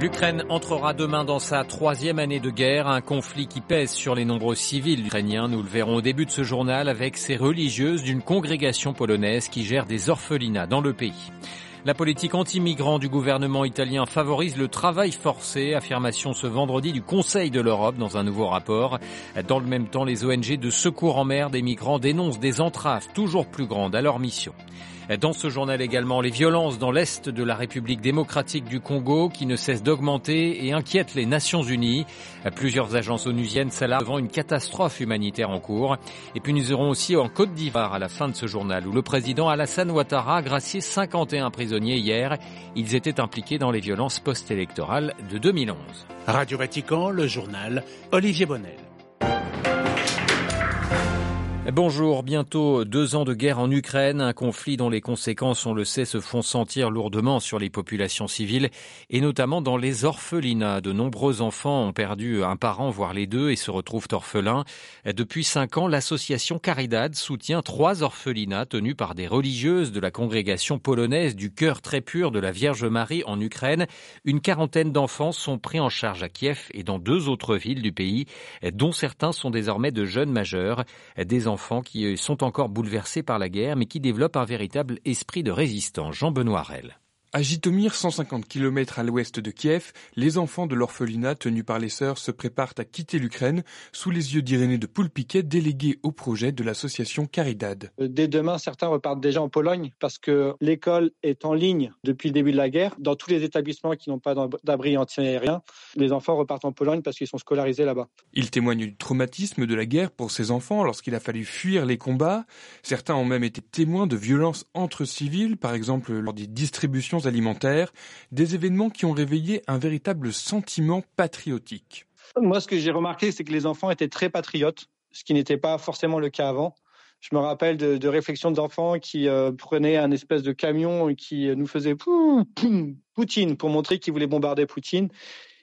L'Ukraine entrera demain dans sa troisième année de guerre, un conflit qui pèse sur les nombreux civils ukrainiens. Nous le verrons au début de ce journal avec ces religieuses d'une congrégation polonaise qui gère des orphelinats dans le pays. La politique anti-migrant du gouvernement italien favorise le travail forcé, affirmation ce vendredi du Conseil de l'Europe dans un nouveau rapport. Dans le même temps, les ONG de secours en mer des migrants dénoncent des entraves toujours plus grandes à leur mission. Dans ce journal également, les violences dans l'Est de la République démocratique du Congo qui ne cessent d'augmenter et inquiètent les Nations Unies. Plusieurs agences onusiennes s'alarment devant une catastrophe humanitaire en cours. Et puis nous irons aussi en Côte d'Ivoire à la fin de ce journal où le président Alassane Ouattara a gracié 51 prisonniers hier. Ils étaient impliqués dans les violences post-électorales de 2011. Radio Vatican, le journal Olivier Bonnel. Bonjour, bientôt deux ans de guerre en Ukraine, un conflit dont les conséquences, on le sait, se font sentir lourdement sur les populations civiles et notamment dans les orphelinats. De nombreux enfants ont perdu un parent, voire les deux, et se retrouvent orphelins. Depuis cinq ans, l'association Caridad soutient trois orphelinats tenus par des religieuses de la congrégation polonaise du cœur très pur de la Vierge Marie en Ukraine. Une quarantaine d'enfants sont pris en charge à Kiev et dans deux autres villes du pays, dont certains sont désormais de jeunes majeurs. Des enfants qui euh, sont encore bouleversés par la guerre, mais qui développent un véritable esprit de résistance. Jean-Benoît. À Jitomir, 150 km à l'ouest de Kiev, les enfants de l'orphelinat tenus par les sœurs se préparent à quitter l'Ukraine sous les yeux d'Irénée de Poulpiquet, déléguée au projet de l'association Caridad. Euh, dès demain, certains repartent déjà en Pologne parce que l'école est en ligne depuis le début de la guerre. Dans tous les établissements qui n'ont pas d'abri anti-aérien, les enfants repartent en Pologne parce qu'ils sont scolarisés là-bas. Ils témoignent du traumatisme de la guerre pour ces enfants lorsqu'il a fallu fuir les combats. Certains ont même été témoins de violences entre civils, par exemple lors des distributions alimentaires, des événements qui ont réveillé un véritable sentiment patriotique. Moi, ce que j'ai remarqué, c'est que les enfants étaient très patriotes, ce qui n'était pas forcément le cas avant. Je me rappelle de, réflexions d'enfants qui euh, prenaient un espèce de camion et qui nous faisaient Poutine pour montrer qu'ils voulaient bombarder Poutine.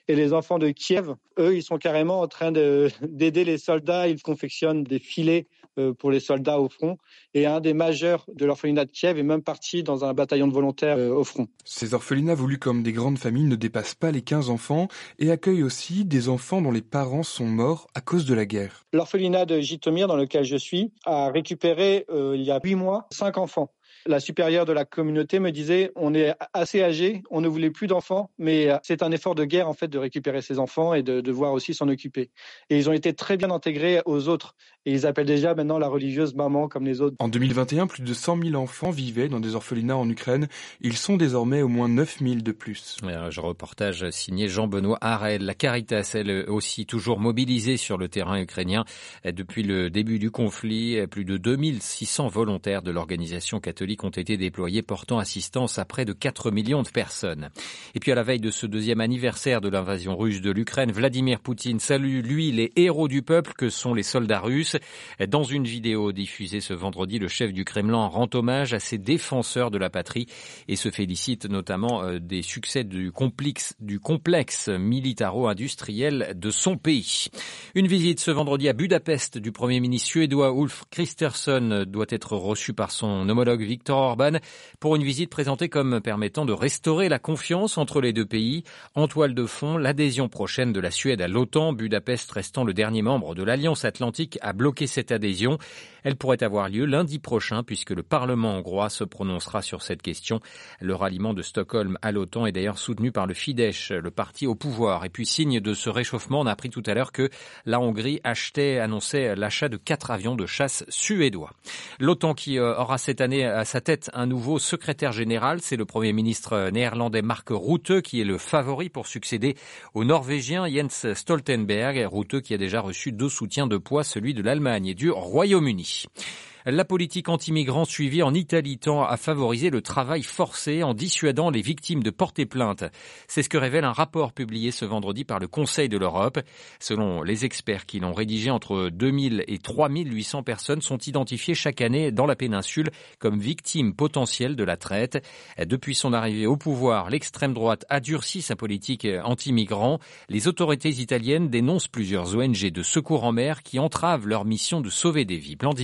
Et les enfants de Kiev, eux, ils sont carrément en train d'aider les soldats. Ils confectionnent des filets euh, pour les soldats au front. Et un des majeurs de l'orphelinat de Kiev est même parti dans un bataillon de volontaires euh, au front. Ces orphelinats voulus comme des grandes familles ne dépassent pas les 15 enfants et accueillent aussi des enfants dont les parents sont morts à cause de la guerre. L'orphelinat de Jitomir, dans lequel je suis, a récupéré euh, il y a huit mois cinq enfants la supérieure de la communauté me disait on est assez âgé, on ne voulait plus d'enfants, mais c'est un effort de guerre en fait de récupérer ces enfants et de devoir aussi s'en occuper. Et ils ont été très bien intégrés aux autres. Et ils appellent déjà maintenant la religieuse maman comme les autres. En 2021, plus de 100 000 enfants vivaient dans des orphelinats en Ukraine. Ils sont désormais au moins 9 000 de plus. Je reportage signé Jean-Benoît Harel. La Caritas, elle aussi toujours mobilisée sur le terrain ukrainien. Depuis le début du conflit, plus de 2600 volontaires de l'organisation catholique ont été déployés portant assistance à près de 4 millions de personnes. Et puis à la veille de ce deuxième anniversaire de l'invasion russe de l'Ukraine, Vladimir Poutine salue, lui, les héros du peuple que sont les soldats russes. Dans une vidéo diffusée ce vendredi, le chef du Kremlin rend hommage à ces défenseurs de la patrie et se félicite notamment euh, des succès du complexe, du complexe militaro-industriel de son pays. Une visite ce vendredi à Budapest du Premier ministre suédois Ulf Kristersson doit être reçue par son homologue Viktor Orban pour une visite présentée comme permettant de restaurer la confiance entre les deux pays. En toile de fond, l'adhésion prochaine de la Suède à l'OTAN, Budapest restant le dernier membre de l'Alliance Atlantique à bloquer cette adhésion. Elle pourrait avoir lieu lundi prochain puisque le Parlement hongrois se prononcera sur cette question. Le ralliement de Stockholm à l'OTAN est d'ailleurs soutenu par le Fidesz, le parti au pouvoir. Et puis signe de ce réchauffement, on a appris tout à l'heure que la Hongrie achetait, annonçait l'achat de quatre avions de chasse suédois. L'OTAN qui euh, aura cette année à sa tête un nouveau secrétaire général, c'est le Premier ministre néerlandais Mark Rutte qui est le favori pour succéder au Norvégien Jens Stoltenberg. Rutte qui a déjà reçu deux soutiens de poids, celui de l'Allemagne et du Royaume-Uni. La politique anti-migrants suivie en Italie tend à favoriser le travail forcé en dissuadant les victimes de porter plainte. C'est ce que révèle un rapport publié ce vendredi par le Conseil de l'Europe. Selon les experts qui l'ont rédigé, entre 2000 et 3800 personnes sont identifiées chaque année dans la péninsule comme victimes potentielles de la traite. Depuis son arrivée au pouvoir, l'extrême droite a durci sa politique anti-migrants. Les autorités italiennes dénoncent plusieurs ONG de secours en mer qui entravent leur mission de sauver des vies. Blandine.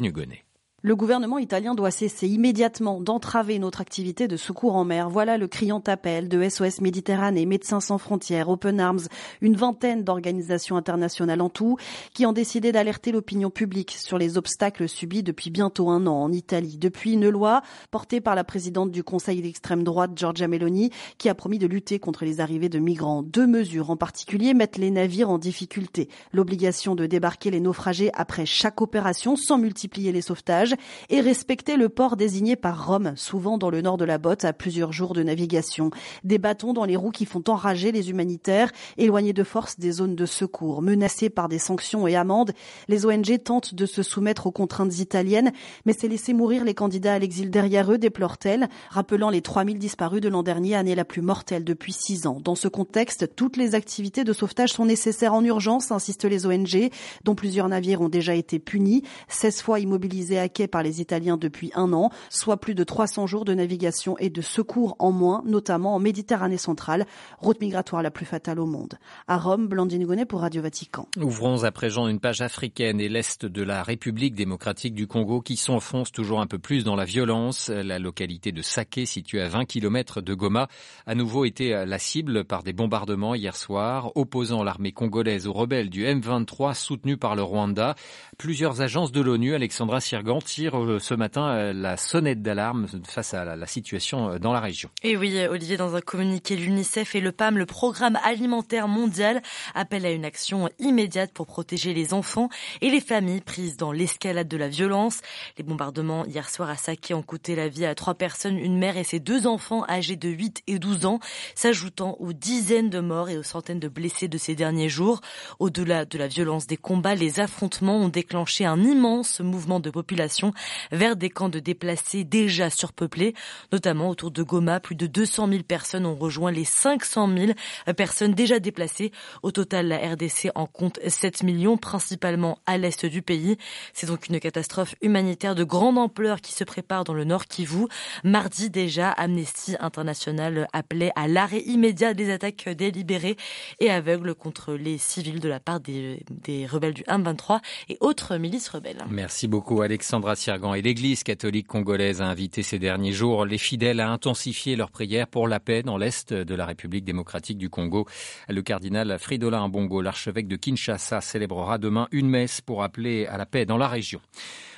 Le gouvernement italien doit cesser immédiatement d'entraver notre activité de secours en mer. Voilà le criant appel de SOS Méditerranée, Médecins sans frontières, Open Arms, une vingtaine d'organisations internationales en tout, qui ont décidé d'alerter l'opinion publique sur les obstacles subis depuis bientôt un an en Italie. Depuis une loi portée par la présidente du Conseil d'extrême droite, Giorgia Meloni, qui a promis de lutter contre les arrivées de migrants. Deux mesures en particulier mettent les navires en difficulté. L'obligation de débarquer les naufragés après chaque opération sans multiplier les sauvetages et respecter le port désigné par Rome, souvent dans le nord de la botte à plusieurs jours de navigation. Des bâtons dans les roues qui font enrager les humanitaires, éloignés de force des zones de secours. Menacés par des sanctions et amendes, les ONG tentent de se soumettre aux contraintes italiennes, mais c'est laisser mourir les candidats à l'exil derrière eux, déplore-t-elle, rappelant les 3000 disparus de l'an dernier, année la plus mortelle depuis six ans. Dans ce contexte, toutes les activités de sauvetage sont nécessaires en urgence, insistent les ONG, dont plusieurs navires ont déjà été punis, 16 fois immobilisés à par les Italiens depuis un an, soit plus de 300 jours de navigation et de secours en moins, notamment en Méditerranée centrale, route migratoire la plus fatale au monde. À Rome, Blandine Gonnet pour Radio Vatican. Ouvrons à présent une page africaine et l'est de la République démocratique du Congo qui s'enfonce toujours un peu plus dans la violence. La localité de Saké, située à 20 km de Goma, a nouveau été la cible par des bombardements hier soir, opposant l'armée congolaise aux rebelles du M23 soutenus par le Rwanda. Plusieurs agences de l'ONU, Alexandra Sirgan, tirent euh, ce matin euh, la sonnette d'alarme face à la situation euh, dans la région. Et oui, Olivier, dans un communiqué, l'UNICEF et le PAM, le Programme alimentaire mondial, appellent à une action immédiate pour protéger les enfants et les familles prises dans l'escalade de la violence. Les bombardements hier soir à Saké ont coûté la vie à trois personnes, une mère et ses deux enfants âgés de 8 et 12 ans, s'ajoutant aux dizaines de morts et aux centaines de blessés de ces derniers jours. Au-delà de la violence des combats, les affrontements ont déclenché un immense mouvement de population vers des camps de déplacés déjà surpeuplés, notamment autour de Goma. Plus de 200 000 personnes ont rejoint les 500 000 personnes déjà déplacées. Au total, la RDC en compte 7 millions, principalement à l'est du pays. C'est donc une catastrophe humanitaire de grande ampleur qui se prépare dans le Nord Kivu. Mardi déjà, Amnesty International appelait à l'arrêt immédiat des attaques délibérées et aveugles contre les civils de la part des, rebelles du M23 et autres milices rebelles. Merci beaucoup Alexandra Et l'Église catholique congolaise a invité ces derniers jours les fidèles à intensifier leurs prières pour la paix dans l'Est de la République démocratique du Congo. Le cardinal Fridola Mbongo, l'archevêque de Kinshasa, célébrera demain une messe pour appeler à la paix dans la région.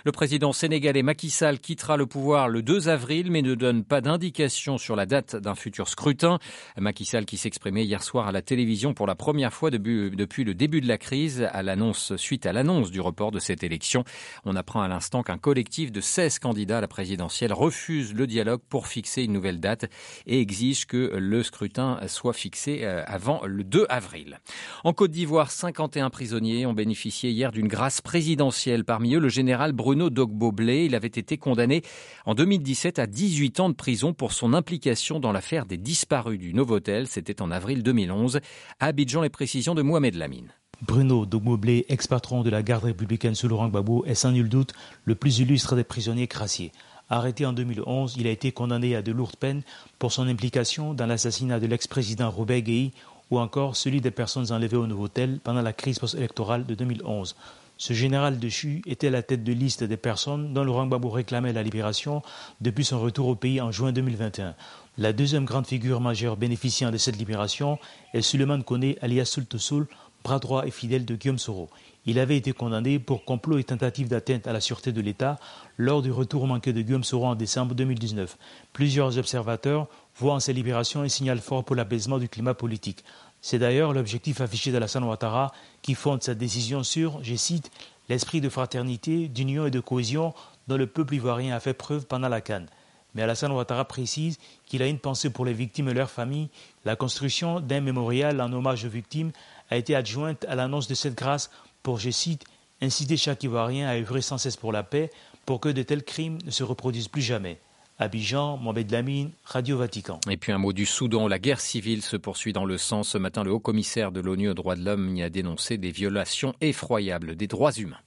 Le président sénégalais Macky Sall quittera le pouvoir le 2 avril, mais ne donne pas d'indication sur la date d'un futur scrutin. Macky Sall qui s'exprimait hier soir à la télévision pour la première fois depuis le début de la crise, à l'annonce, suite à l'annonce du report de cette élection. On apprend à l'instant qu'un collectif de 16 candidats à la présidentielle refuse le dialogue pour fixer une nouvelle date et exige que le scrutin soit fixé euh, avant le 2 avril. En Côte d'Ivoire, 51 prisonniers ont bénéficié hier d'une grâce présidentielle. Parmi eux, le général Bruno Bruno Dogbo-Blé. Il avait été condamné en 2017 à 18 ans de prison pour son implication dans l'affaire des disparus du Novotel. C'était en avril 2011. À Abidjan, les précisions de Mohamed Lamine. Bruno Dogbo-Blé, ex-patron de la garde républicaine sous Laurent Gbagbo, est sans nul doute le plus illustre des prisonniers crassiers. Arrêté en 2011, il a été condamné à de lourdes peines pour son implication dans l'assassinat de l'ex-président Robert Gueye ou encore celui des personnes enlevées au Novotel pendant la crise post-électorale de 2011. Ce général de Chu était la tête de liste des personnes dont Laurent Gbagbo réclamait la libération depuis son retour au pays en juin 2021. La deuxième grande figure majeure bénéficiant de cette libération est Suleiman Kone alias Sultosul, bras droit et fidèle de Guillaume Soro. Il avait été condamné pour complot et tentative d'atteinte à la sûreté de l'État lors du retour manqué de Guillaume Soro en décembre 2019. Plusieurs observateurs voient en ces libérations un signal fort pour l'apaisement du climat politique. C'est d'ailleurs l'objectif affiché d'Alassane Ouattara qui fonde sa décision sur, je cite, l'esprit de fraternité, d'union et de cohésion dont le peuple ivoirien a fait preuve pendant la Cannes. Mais Alassane Ouattara précise qu'il a une pensée pour les victimes et leurs familles. La construction d'un mémorial en hommage aux victimes a été adjointe à l'annonce de cette grâce pour, je cite, inciter chaque Ivoirien à œuvrer sans cesse pour la paix pour que de tels crimes ne se reproduisent plus jamais. Abidjan, Mohamed Lamine, Radio Vatican. Et puis un mot du Soudan. La guerre civile se poursuit dans le sang. Ce matin, le haut commissaire de l'ONU aux droits de l'homme y a dénoncé des violations effroyables des droits humains.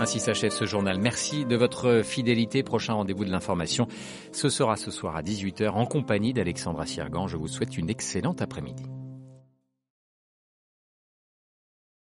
Ainsi s'achève ce journal. Merci de votre fidélité. Prochain rendez-vous de l'information, ce sera ce soir à 18h en compagnie d'Alexandra Siergan. Je vous souhaite une excellente après-midi.